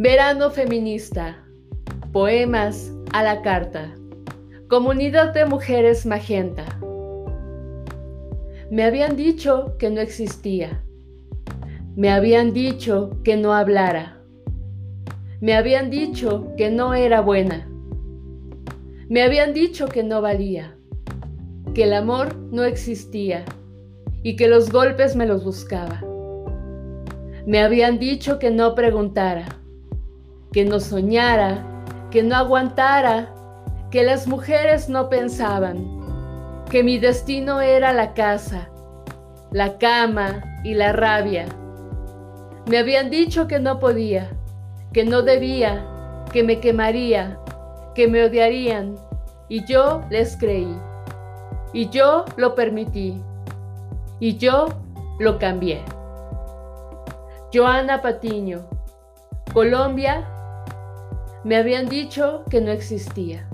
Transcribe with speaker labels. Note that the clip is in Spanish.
Speaker 1: Verano feminista. Poemas a la carta. Comunidad de mujeres magenta. Me habían dicho que no existía. Me habían dicho que no hablara. Me habían dicho que no era buena. Me habían dicho que no valía. Que el amor no existía y que los golpes me los buscaba. Me habían dicho que no preguntara, que no soñara, que no aguantara, que las mujeres no pensaban, que mi destino era la casa, la cama y la rabia. Me habían dicho que no podía, que no debía, que me quemaría, que me odiarían, y yo les creí, y yo lo permití y yo lo cambié. Joana Patiño, Colombia, me habían dicho que no existía.